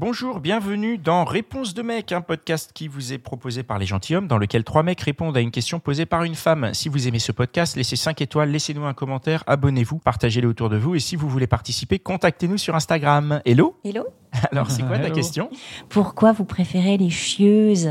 Bonjour, bienvenue dans Réponse de mec, un podcast qui vous est proposé par les gentilshommes, dans lequel trois mecs répondent à une question posée par une femme. Si vous aimez ce podcast, laissez 5 étoiles, laissez-nous un commentaire, abonnez-vous, partagez-le autour de vous, et si vous voulez participer, contactez-nous sur Instagram. Hello? Hello? Alors, c'est quoi ta question? Pourquoi vous préférez les chieuses?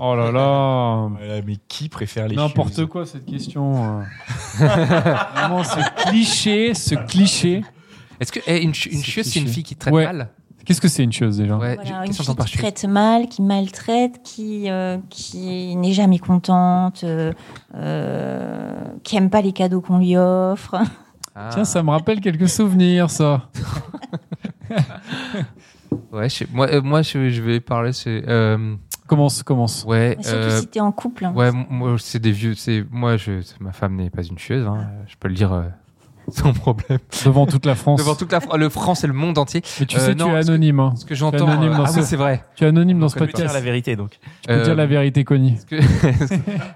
Oh là là Mais qui préfère les N'importe quoi cette question. euh. Vraiment ce cliché, ce cliché. Est-ce que eh, une, ch- une C'est chieuse, c'est une fille qui traite Ouais. mal Qu'est-ce que c'est une chose déjà Ouais, Voilà, Une fille qui chieuse traite mal, qui maltraite, qui, euh, qui n'est jamais contente, euh, euh, qui aime pas les cadeaux qu'on lui offre. Ah. Tiens, ça me rappelle quelques souvenirs, ça. Ouais, je moi, euh, moi je, je vais parler. C'est euh, Commence, commence. ouais, Mais Surtout euh, si t'es en couple. hein. ouais. Moi, c'est des vieux. C'est moi, je, ma femme n'est pas une chieuse. Hein, je peux le dire euh, sans problème. Devant toute la France. Devant toute la France, le France et le monde entier. Mais tu Euh, sais, non, tu es anonyme. hein. Ce que j'entends. anonyme dans ah ce- oui, c'est vrai. Tu es anonyme dans ce On peut dire podcast. la vérité, donc. Tu peux Euh, dire la vérité, Connie. que-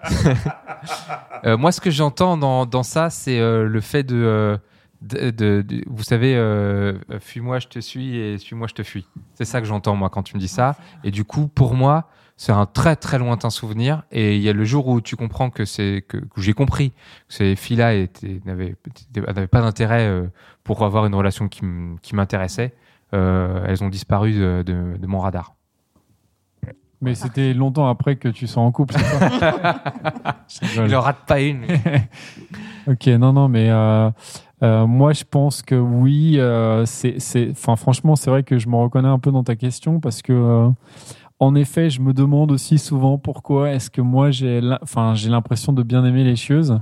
Euh, moi, ce que j'entends dans, dans ça, c'est euh, le fait de, euh, de, de- de- vous savez, euh, fuis-moi, je te suis et suis-moi, je te fuis. C'est ça que j'entends moi quand tu me dis ça. Et du coup, pour moi, c'est un très très lointain souvenir. Et il y a le jour où tu comprends que c'est que, que j'ai compris que ces filles-là n'avaient n'avaient pas d'intérêt euh, pour avoir une relation qui m'intéressait. euh, elles ont disparu de, de- de mon radar. Mais c'était longtemps après que tu sois en couple, c'est ça? Je en rate pas une. Ok, non, non, mais euh, moi, je pense que oui. euh, c'est, enfin, franchement, c'est vrai que je me reconnais un peu dans ta question parce que, euh, en effet, je me demande aussi souvent pourquoi est-ce que moi, j'ai, enfin, j'ai l'impression de bien aimer les chieuses.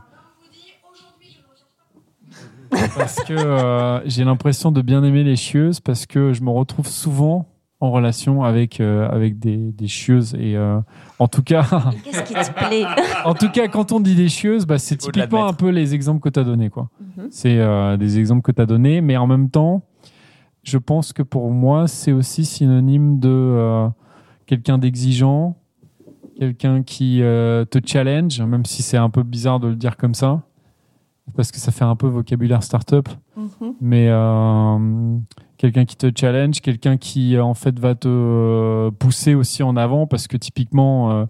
Parce que euh, j'ai l'impression de bien aimer les chieuses parce que je me retrouve souvent en relation avec euh, avec des, des chieuses et euh, en tout cas Qu'est-ce qui te plaît? en tout cas, quand on dit des chieuses, bah, c'est typiquement un peu les exemples que tu as donnés. Quoi. Mhm. C'est euh, des exemples que tu as donnés, mais en même temps, je pense que pour moi, c'est aussi synonyme de euh, quelqu'un d'exigeant, quelqu'un qui euh, te challenge, même si c'est un peu bizarre de le dire comme ça, parce que ça fait un peu vocabulaire startup Mhm. mais euh, quelqu'un qui te challenge, quelqu'un qui euh, en fait va te euh, pousser aussi en avant parce que typiquement,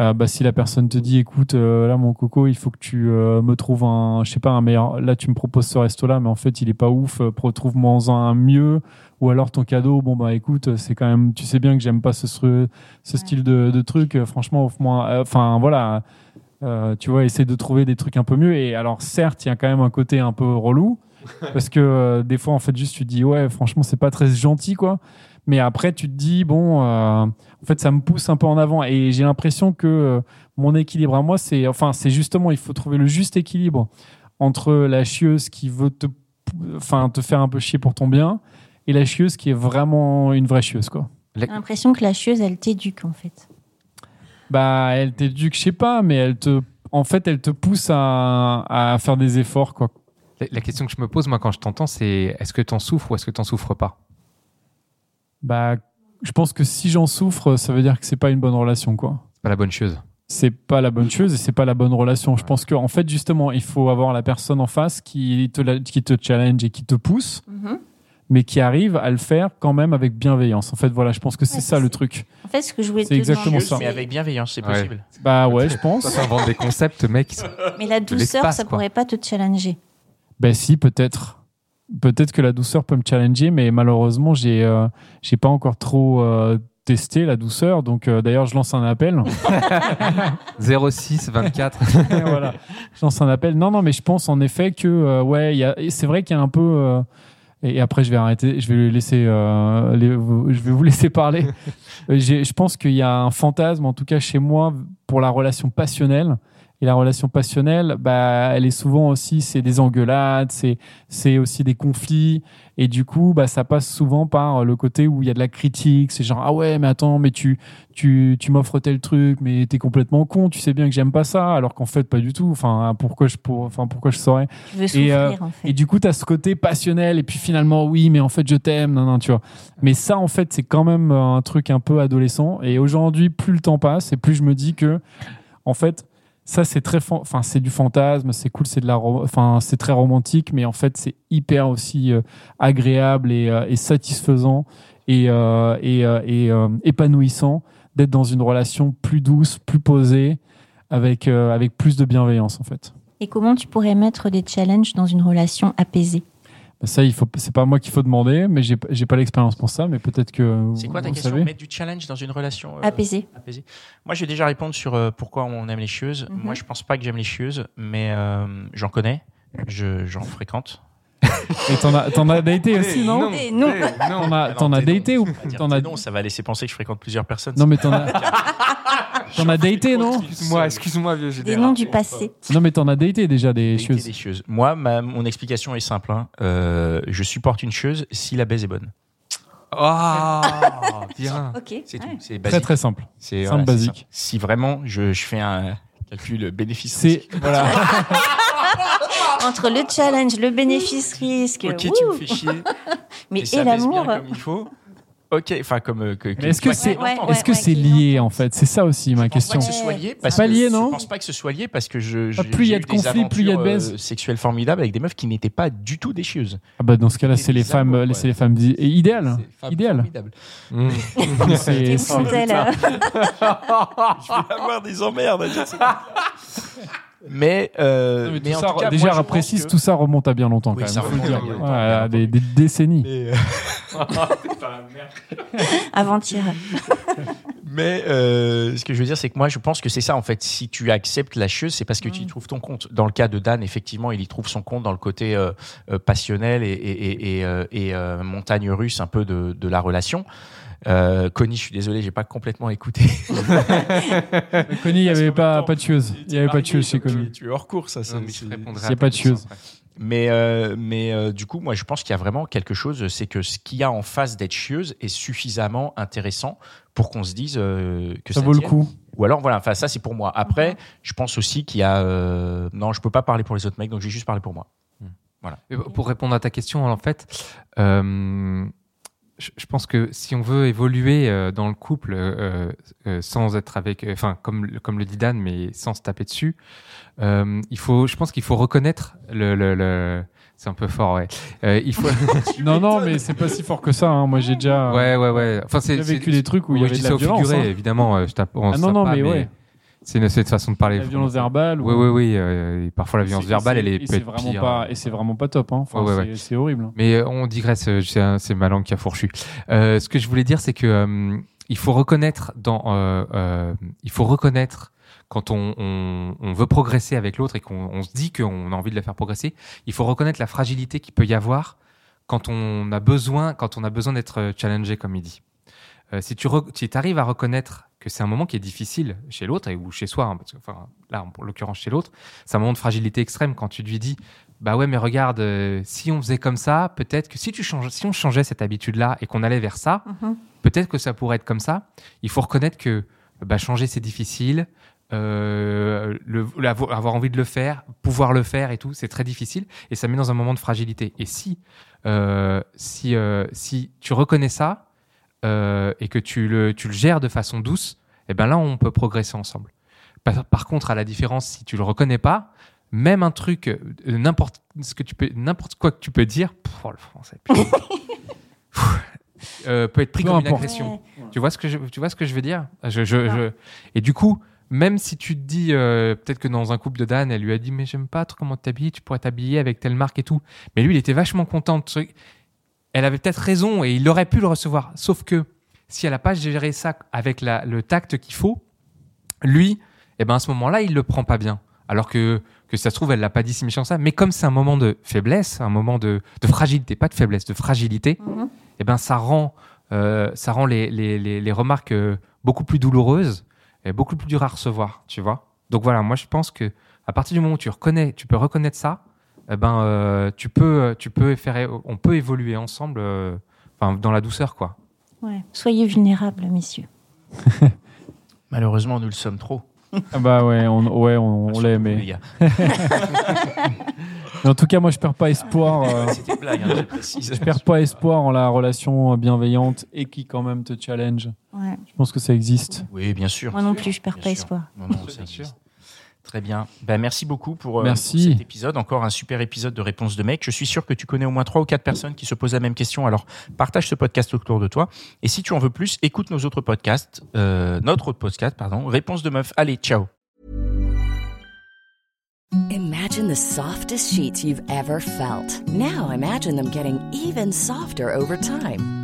euh, bah, si la personne te dit, écoute, euh, là mon coco, il faut que tu euh, me trouves un, je sais pas, un meilleur. Là, tu me proposes ce resto-là, mais en fait, il est pas ouf. euh, Retrouve-moi un mieux. Ou alors ton cadeau, bon bah écoute, c'est quand même, tu sais bien que j'aime pas ce, style de, de truc. Franchement, offre-moi. Enfin voilà. Tu vois, essayer de trouver des trucs un peu mieux. Et alors, certes, il y a quand même un côté un peu relou, parce que euh, des fois, en fait, juste tu te dis, ouais, franchement, c'est pas très gentil, quoi. Mais après, tu te dis, bon, euh, en fait, ça me pousse un peu en avant. Et j'ai l'impression que euh, mon équilibre à moi, c'est, enfin, c'est justement, il faut trouver le juste équilibre entre la chieuse qui veut te, enfin, te faire un peu chier pour ton bien, et la chieuse qui est vraiment une vraie chieuse, quoi. J'ai l'impression que la chieuse, elle t'éduque en fait. Bah, elle t'éduque, je sais pas, mais elle te, en fait, elle te pousse à, à faire des efforts, quoi. La, la question que je me pose, moi, quand je t'entends, c'est est-ce que t'en souffres ou est-ce que t'en souffres pas? Bah, je pense que si j'en souffre, ça veut dire que c'est pas une bonne relation, quoi. C'est pas la bonne chose. C'est pas la bonne chose et c'est pas la bonne relation. Je pense qu'en en fait, justement, il faut avoir la personne en face qui te, qui te challenge et qui te pousse, Mhm. mais qui arrive à le faire quand même avec bienveillance. En fait, voilà, je pense que c'est Ouais, ça c'est- le truc. En fait, ce que je voulais te C'est exactement ça. Mais avec bienveillance, c'est Ouais. possible. Bah ouais, je pense. Ça invente des concepts, mec. Mais la douceur, ça quoi. pourrait pas te challenger. Ben si, peut-être. Peut-être que la douceur peut me challenger, mais malheureusement, j'ai euh, j'ai pas encore trop euh, testé la douceur. Donc euh, d'ailleurs, je lance un appel. 06 24. Et voilà, je lance un appel. Non, non, mais je pense en effet que euh, ouais, c'est vrai qu'il y a un peu. et après, je vais arrêter. Je vais laisser. les- je vais vous laisser parler. Je pense qu'il y a un fantasme, en tout cas chez moi, pour la relation passionnelle. Et la relation passionnelle, bah, elle est souvent aussi, c'est des engueulades, c'est, c'est aussi des conflits. Et du coup, bah, ça passe souvent par le côté où il y a de la critique. C'est genre, ah ouais, mais attends, mais tu, tu, tu m'offres tel truc, mais t'es complètement con. Tu sais bien que j'aime pas ça, alors qu'en fait, pas du tout. Enfin, pourquoi je, pour, enfin, pourquoi je saurais? Veux souffrir, euh, en fait. et du coup, tu as ce côté passionnel, et puis finalement, oui, mais en fait, je t'aime, non, non, tu vois. Mais ça, en fait, c'est quand même un truc un peu adolescent. Et aujourd'hui, plus le temps passe, et plus je me dis que, en fait, ça, c'est très, enfin, c'est du fantasme, c'est cool, c'est de la, enfin, c'est très romantique, mais en fait, c'est hyper aussi euh, agréable et, euh, et satisfaisant et, euh, et, et, épanouissant d'être dans une relation plus douce, plus posée, avec, avec plus de bienveillance, en fait. Et comment tu pourrais mettre des challenges dans une relation apaisée? Ça, il faut, c'est pas moi qu'il faut demander, mais j'ai, j'ai pas l'expérience pour ça, mais peut-être que. C'est quoi ta vous question savez. Mettre du challenge dans une relation euh, Apaisée. apaisée Moi, je vais déjà répondre sur euh, pourquoi on aime les chieuses. Mhm. Moi, je pense pas que j'aime les chieuses, mais euh, j'en connais, je, j'en fréquente. Et t'en as, t'en as daté aussi, non Eh, non. T'en as, t'en non, as non. daté ou t'en as non, ça va laisser penser que je fréquente plusieurs personnes. Non, mais t'en as, t'en as daté, non Excuse-moi, excuse-moi, vieux Des noms du passé. Non, mais t'en as daté déjà des choses. des chieuses. Moi, ma- mon explication est simple. hein. Euh, je supporte une chieuse si la baise est bonne. Ah, bien. Ok. C'est ouais. tout. C'est Très basique. très simple. C'est simple, basique. simple. Si vraiment je, je fais un calcul bénéfice. C'est voilà. Entre le challenge, le bénéfice-risque, Ok, tu wouh, me fais chier. mais et et l'amour. comme il faut. Ok, enfin comme. euh, que, Mais est-ce que c'est, ouais, est-ce que ouais, c'est qui lié en fait? C'est ça aussi ma Je pas question. que ce soit lié parce pas que lié, je non pense pas que ce soit lié parce que je. Ah, plus il y a de conflits, plus il y a de baise. euh, sexuelles formidables avec des meufs qui n'étaient pas du tout des chieuses. Ah bah dans ce cas-là, C'est c'est les femmes, euh, c'est les femmes idéales. C'est femmes Idéal. formidables. Mm. C'est- euh. Je vais avoir des emmerdes. Mais, euh, Non, mais tout mais en ça, tout cas, déjà, moi, je pense précise, que- tout ça remonte à bien longtemps Oui, quand ça même. faut le dire. longtemps, des, des décennies. Euh, Avant-hier. Mais euh, ce que je veux dire, c'est que moi, je pense que c'est ça, en fait. Si tu acceptes la chieuse, c'est parce que tu y Mm. trouves ton compte. Dans le cas de Dan, effectivement, il y trouve son compte dans le côté euh, euh, passionnel et, et, et, et, euh, et, euh, montagne russe un peu de, de la relation. Euh, Connie, je suis désolé, j'ai pas complètement écouté. Connie, il n'y avait pas, pas de tueuse. Il n'y avait pas de tueuse chez Tu- Connie. Tu es hors cours, ça. Non, c'est- pas de ça, après. Mais, euh, mais euh, du coup, moi, je pense qu'il y a vraiment quelque chose, c'est que ce qu'il y a en face d'être chieuse est suffisamment intéressant pour qu'on se dise euh, que ça, Ça vaut le coup. Ou alors, voilà, enfin, ça, c'est pour moi. Après, je pense aussi qu'il y a. euh, Non, je peux pas parler pour les autres mecs, donc je vais juste parler pour moi. Et Pour répondre à ta question, en fait, euh, je, pense que si on veut évoluer euh, dans le couple euh, euh, sans être avec, enfin, comme, le- comme le dit Dan, mais sans se taper dessus, euh, il faut, je pense qu'il faut reconnaître le. le- le- c'est un peu fort, ouais. Euh, il faut. Non, non, mais c'est pas si fort que ça. hein. Moi, j'ai déjà, ouais, ouais, ouais. Enfin, c'est j'ai vécu des trucs où il y avait de la violence. figuré, hein. évidemment. euh, Je tape, on Ah non, non, pas, mais ouais. C'est une, c'est une façon de parler. La violence verbale. Oui, ou- oui, oui. euh, parfois, la violence verbale, elle est et c'est vraiment pire. pas et c'est vraiment pas top. Hein. Enfin, Ouais, ouais, c'est- horrible. hein. Mais euh, on digresse, euh, c'est ma langue qui a fourchu. Euh, ce que je voulais dire, c'est que il faut reconnaître dans, il faut reconnaître quand on, on, on veut progresser avec l'autre et qu'on on se dit qu'on a envie de la faire progresser, il faut reconnaître la fragilité qu'il peut y avoir quand on a besoin, quand on a besoin d'être challengé, comme il dit. Euh, si tu si arrives à reconnaître que c'est un moment qui est difficile chez l'autre ou chez soi, hein, parce que enfin là en l'occurrence chez l'autre, c'est un moment de fragilité extrême quand tu lui dis bah ouais mais regarde euh, si on faisait comme ça, peut-être que si tu changes, si on changeait cette habitude là et qu'on allait vers ça, Mhm. peut-être que ça pourrait être comme ça. Il faut reconnaître que bah, changer c'est difficile. Euh, le, avoir envie de le faire, pouvoir le faire et tout, c'est très difficile et ça met dans un moment de fragilité. Et si, euh, si, euh, si tu reconnais ça euh, et que tu le, tu le gères de façon douce, et ben là on peut progresser ensemble. Par, par contre, à la différence, si tu le reconnais pas, même un truc, n'importe ce que tu peux, n'importe quoi que tu peux dire, oh, le français, putain. Euh, peut être pris Peu comme une agression. Tu vois ce que je, tu vois ce que je veux dire? Je, je, je- Et du coup, même si tu te dis, euh, peut-être que dans un couple de Dan, elle lui a dit, mais j'aime pas trop comment tu t'habilles, tu pourrais t'habiller avec telle marque et tout. Mais lui, il était vachement content de ce truc. Elle avait peut-être raison et il aurait pu le recevoir. Sauf que si elle n'a pas géré ça avec la- le tact qu'il faut, lui, eh ben à ce moment-là, il le prend pas bien. Alors que, que ça se trouve, elle l'a pas dit si méchant ça. Mais comme c'est un moment de faiblesse, un moment de, de fragilité, pas de faiblesse, de fragilité, Mhm. eh ben ça rend, euh, ça rend les, les, les, les remarques euh, beaucoup plus douloureuses et beaucoup plus dures à recevoir, tu vois. Donc voilà, moi je pense que à partir du moment où tu reconnais, tu peux reconnaître ça, eh ben euh, tu peux, tu peux faire, on peut évoluer ensemble, euh, enfin dans la douceur quoi. Ouais. Soyez vulnérables, messieurs. Malheureusement, nous le sommes trop. Ah bah ouais, on, ouais, on, on l'est, mais... en tout cas, moi, je perds pas espoir. euh, C'était une blague, hein, je précise. je perds pas espoir en la relation bienveillante et qui quand même te challenge. Ouais. Je pense que ça existe. Oui, bien sûr. Moi non plus, je perds Bien pas sûr. espoir. Non, non, ça sûr. existe. Très bien. Ben, merci beaucoup pour, euh, pour cet épisode. Encore un super épisode de Réponse de mec. Je suis sûr que tu connais au moins trois ou quatre personnes qui se posent la même question. Alors, partage ce podcast autour de toi. Et si tu en veux plus, écoute nos autres podcasts. Euh, notre autre podcast, pardon. Réponse de meuf. Allez, ciao. Imagine the softest sheets you've ever felt. Now imagine them getting even softer over time.